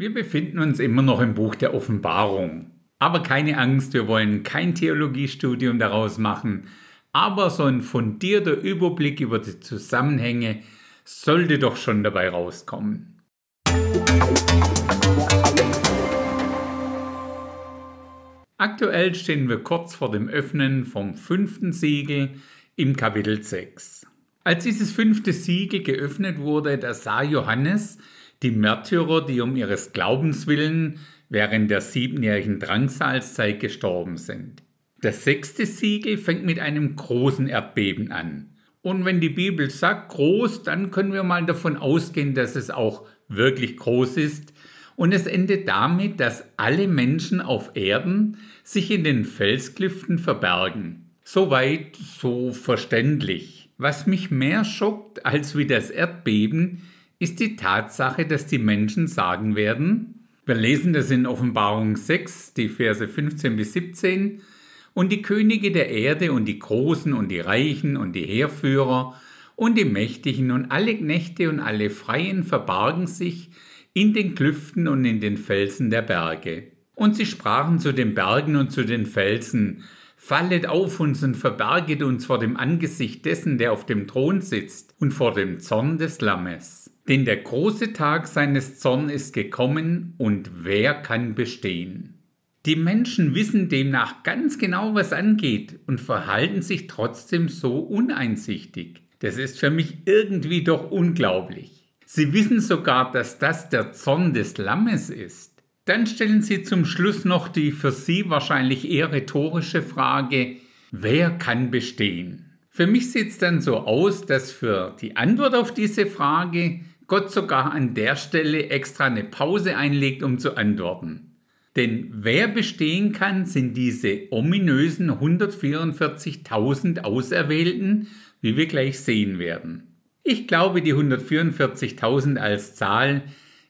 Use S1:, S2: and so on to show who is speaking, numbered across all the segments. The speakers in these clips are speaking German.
S1: Wir befinden uns immer noch im Buch der Offenbarung. Aber keine Angst, wir wollen kein Theologiestudium daraus machen, aber so ein fundierter Überblick über die Zusammenhänge sollte doch schon dabei rauskommen. Aktuell stehen wir kurz vor dem Öffnen vom fünften Siegel im Kapitel 6. Als dieses fünfte Siegel geöffnet wurde, da sah Johannes die Märtyrer, die um ihres Glaubens willen während der siebenjährigen Drangsalzeit gestorben sind. Das sechste Siegel fängt mit einem großen Erdbeben an. Und wenn die Bibel sagt groß, dann können wir mal davon ausgehen, dass es auch wirklich groß ist. Und es endet damit, dass alle Menschen auf Erden sich in den Felsklüften verbergen. Soweit so verständlich. Was mich mehr schockt als wie das Erdbeben, ist die Tatsache, dass die Menschen sagen werden, wir lesen das in Offenbarung 6, die Verse 15 bis 17, und die Könige der Erde und die Großen und die Reichen und die Heerführer und die Mächtigen und alle Knechte und alle Freien verbargen sich in den Klüften und in den Felsen der Berge. Und sie sprachen zu den Bergen und zu den Felsen, Fallet auf uns und verberget uns vor dem Angesicht dessen, der auf dem Thron sitzt, und vor dem Zorn des Lammes. Denn der große Tag seines Zorns ist gekommen, und wer kann bestehen? Die Menschen wissen demnach ganz genau, was angeht und verhalten sich trotzdem so uneinsichtig. Das ist für mich irgendwie doch unglaublich. Sie wissen sogar, dass das der Zorn des Lammes ist. Dann stellen Sie zum Schluss noch die für Sie wahrscheinlich eher rhetorische Frage, wer kann bestehen? Für mich sieht es dann so aus, dass für die Antwort auf diese Frage Gott sogar an der Stelle extra eine Pause einlegt, um zu antworten. Denn wer bestehen kann, sind diese ominösen 144.000 Auserwählten, wie wir gleich sehen werden. Ich glaube, die 144.000 als Zahl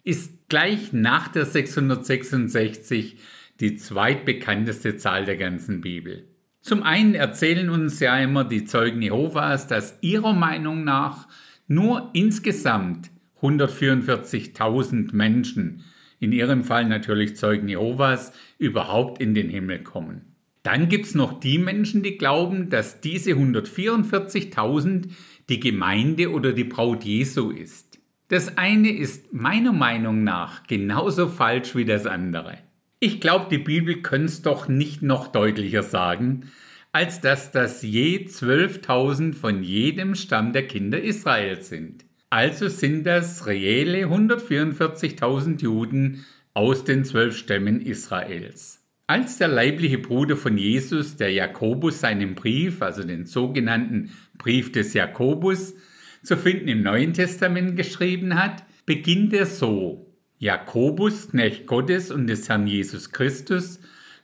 S1: ist gleich nach der 666 die zweitbekannteste Zahl der ganzen Bibel. Zum einen erzählen uns ja immer die Zeugen Jehovas, dass ihrer Meinung nach nur insgesamt 144.000 Menschen, in ihrem Fall natürlich Zeugen Jehovas, überhaupt in den Himmel kommen. Dann gibt es noch die Menschen, die glauben, dass diese 144.000 die Gemeinde oder die Braut Jesu ist. Das eine ist meiner Meinung nach genauso falsch wie das andere. Ich glaube, die Bibel könnte es doch nicht noch deutlicher sagen, als dass das je 12.000 von jedem Stamm der Kinder Israels sind. Also sind das reelle 144.000 Juden aus den zwölf Stämmen Israels. Als der leibliche Bruder von Jesus, der Jakobus, seinen Brief, also den sogenannten Brief des Jakobus, zu finden im Neuen Testament geschrieben hat, beginnt er so. Jakobus, Knecht Gottes und des Herrn Jesus Christus,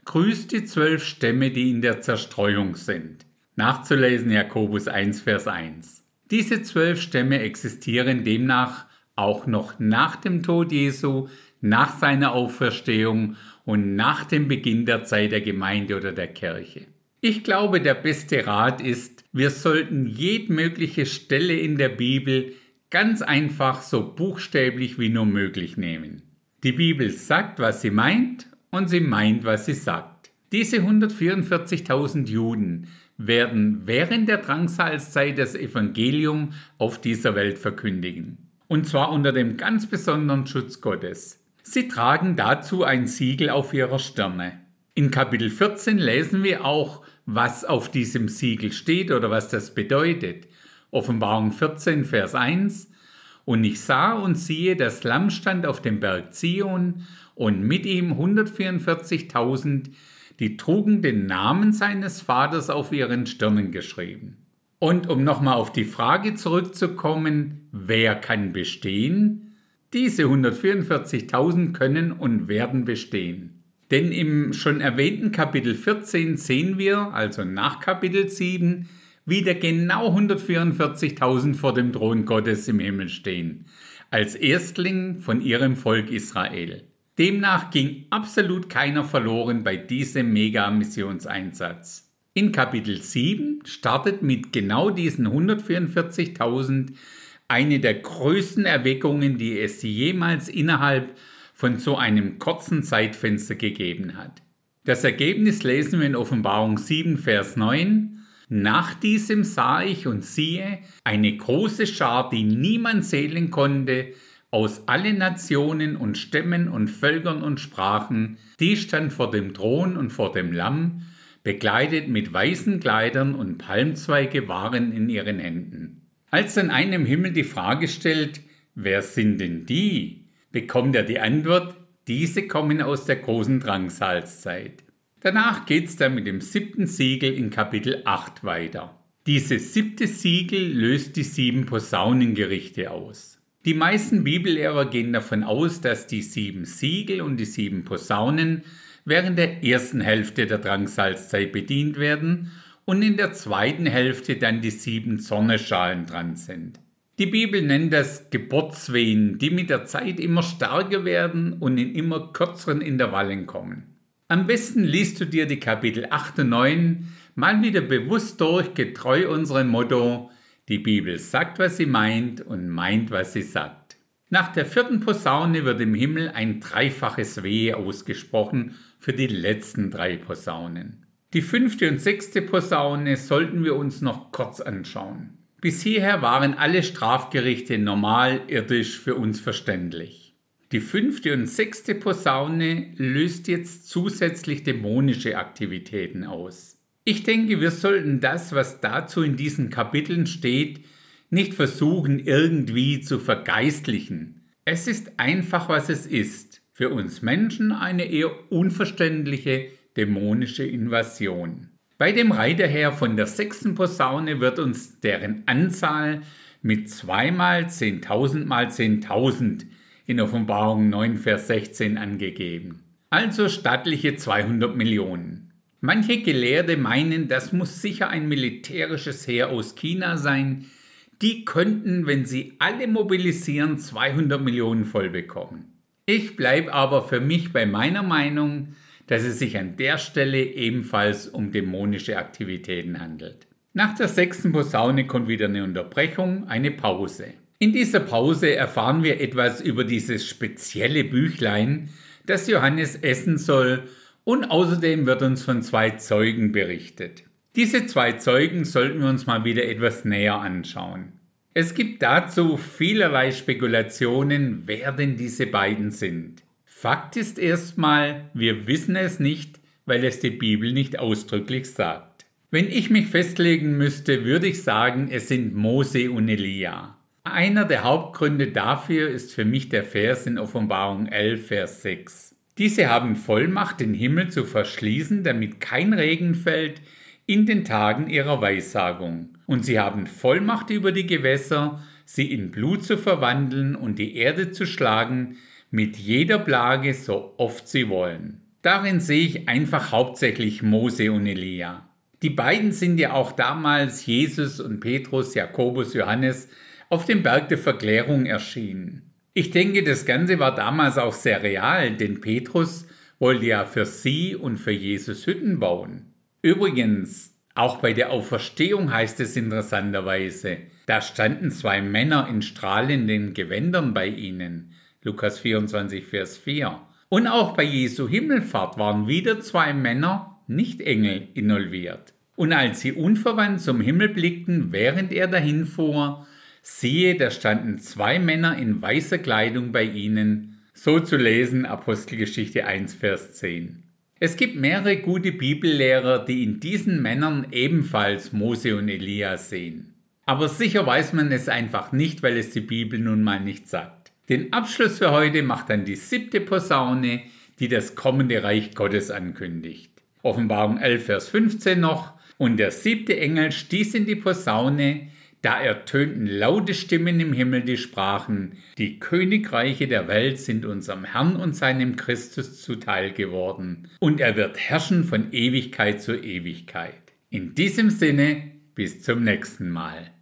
S1: grüßt die zwölf Stämme, die in der Zerstreuung sind. Nachzulesen Jakobus 1, Vers 1. Diese zwölf Stämme existieren demnach auch noch nach dem Tod Jesu, nach seiner Auferstehung und nach dem Beginn der Zeit der Gemeinde oder der Kirche. Ich glaube, der beste Rat ist, wir sollten jedmögliche Stelle in der Bibel ganz einfach so buchstäblich wie nur möglich nehmen. Die Bibel sagt, was sie meint und sie meint, was sie sagt. Diese 144.000 Juden werden während der Drangsalzzeit das Evangelium auf dieser Welt verkündigen. Und zwar unter dem ganz besonderen Schutz Gottes. Sie tragen dazu ein Siegel auf ihrer Stirne. In Kapitel 14 lesen wir auch, was auf diesem Siegel steht oder was das bedeutet. Offenbarung 14, Vers 1. Und ich sah und siehe, das Lamm stand auf dem Berg Zion und mit ihm 144.000, die trugen den Namen seines Vaters auf ihren Stirnen geschrieben. Und um nochmal auf die Frage zurückzukommen, wer kann bestehen? Diese 144.000 können und werden bestehen. Denn im schon erwähnten Kapitel 14 sehen wir, also nach Kapitel 7, wieder genau 144.000 vor dem Thron Gottes im Himmel stehen, als Erstling von ihrem Volk Israel. Demnach ging absolut keiner verloren bei diesem Mega-Missionseinsatz. In Kapitel 7 startet mit genau diesen 144.000 eine der größten Erweckungen, die es jemals innerhalb von so einem kurzen Zeitfenster gegeben hat. Das Ergebnis lesen wir in Offenbarung 7, Vers 9. Nach diesem sah ich und siehe eine große Schar, die niemand zählen konnte, aus allen Nationen und Stämmen und Völkern und Sprachen, die stand vor dem Thron und vor dem Lamm, bekleidet mit weißen Kleidern und Palmzweige waren in ihren Händen. Als dann einem Himmel die Frage stellt, wer sind denn die, bekommt er die Antwort, diese kommen aus der großen Drangsalzzeit. Danach geht's dann mit dem siebten Siegel in Kapitel 8 weiter. Dieses siebte Siegel löst die sieben Posaunengerichte aus. Die meisten Bibellehrer gehen davon aus, dass die sieben Siegel und die sieben Posaunen während der ersten Hälfte der Drangsalzzeit bedient werden und in der zweiten Hälfte dann die sieben Zorneschalen dran sind. Die Bibel nennt das Geburtswehen, die mit der Zeit immer stärker werden und in immer kürzeren Intervallen kommen. Am besten liest du dir die Kapitel 8 und 9 mal wieder bewusst durch, getreu unserem Motto, die Bibel sagt, was sie meint und meint, was sie sagt. Nach der vierten Posaune wird im Himmel ein dreifaches Wehe ausgesprochen für die letzten drei Posaunen. Die fünfte und sechste Posaune sollten wir uns noch kurz anschauen. Bis hierher waren alle Strafgerichte normal irdisch für uns verständlich. Die fünfte und sechste Posaune löst jetzt zusätzlich dämonische Aktivitäten aus. Ich denke, wir sollten das, was dazu in diesen Kapiteln steht, nicht versuchen irgendwie zu vergeistlichen. Es ist einfach, was es ist. Für uns Menschen eine eher unverständliche dämonische Invasion. Bei dem Reiterheer von der sechsten Posaune wird uns deren Anzahl mit zweimal 10.000 mal 10.000 in Offenbarung 9, Vers 16 angegeben. Also stattliche 200 Millionen. Manche Gelehrte meinen, das muss sicher ein militärisches Heer aus China sein. Die könnten, wenn sie alle mobilisieren, 200 Millionen voll bekommen. Ich bleibe aber für mich bei meiner Meinung, dass es sich an der Stelle ebenfalls um dämonische Aktivitäten handelt. Nach der sechsten Posaune kommt wieder eine Unterbrechung, eine Pause. In dieser Pause erfahren wir etwas über dieses spezielle Büchlein, das Johannes essen soll und außerdem wird uns von zwei Zeugen berichtet. Diese zwei Zeugen sollten wir uns mal wieder etwas näher anschauen. Es gibt dazu vielerlei Spekulationen, wer denn diese beiden sind. Fakt ist erstmal, wir wissen es nicht, weil es die Bibel nicht ausdrücklich sagt. Wenn ich mich festlegen müsste, würde ich sagen, es sind Mose und Elia. Einer der Hauptgründe dafür ist für mich der Vers in Offenbarung 11, Vers 6. Diese haben Vollmacht, den Himmel zu verschließen, damit kein Regen fällt in den Tagen ihrer Weissagung. Und sie haben Vollmacht über die Gewässer, sie in Blut zu verwandeln und die Erde zu schlagen, mit jeder Plage, so oft sie wollen. Darin sehe ich einfach hauptsächlich Mose und Elia. Die beiden sind ja auch damals Jesus und Petrus, Jakobus, Johannes auf dem Berg der Verklärung erschienen. Ich denke, das Ganze war damals auch sehr real, denn Petrus wollte ja für sie und für Jesus Hütten bauen. Übrigens, auch bei der Auferstehung heißt es interessanterweise, da standen zwei Männer in strahlenden Gewändern bei ihnen. Lukas 24, Vers 4. Und auch bei Jesu Himmelfahrt waren wieder zwei Männer, nicht Engel, involviert. Und als sie unverwandt zum Himmel blickten, während er dahin fuhr, Siehe, da standen zwei Männer in weißer Kleidung bei ihnen, so zu lesen Apostelgeschichte 1, Vers 10. Es gibt mehrere gute Bibellehrer, die in diesen Männern ebenfalls Mose und Elia sehen. Aber sicher weiß man es einfach nicht, weil es die Bibel nun mal nicht sagt. Den Abschluss für heute macht dann die siebte Posaune, die das kommende Reich Gottes ankündigt. Offenbarung 11, Vers 15 noch. Und der siebte Engel stieß in die Posaune, da ertönten laute Stimmen im Himmel, die sprachen, die Königreiche der Welt sind unserem Herrn und seinem Christus zuteil geworden, und er wird herrschen von Ewigkeit zu Ewigkeit. In diesem Sinne, bis zum nächsten Mal.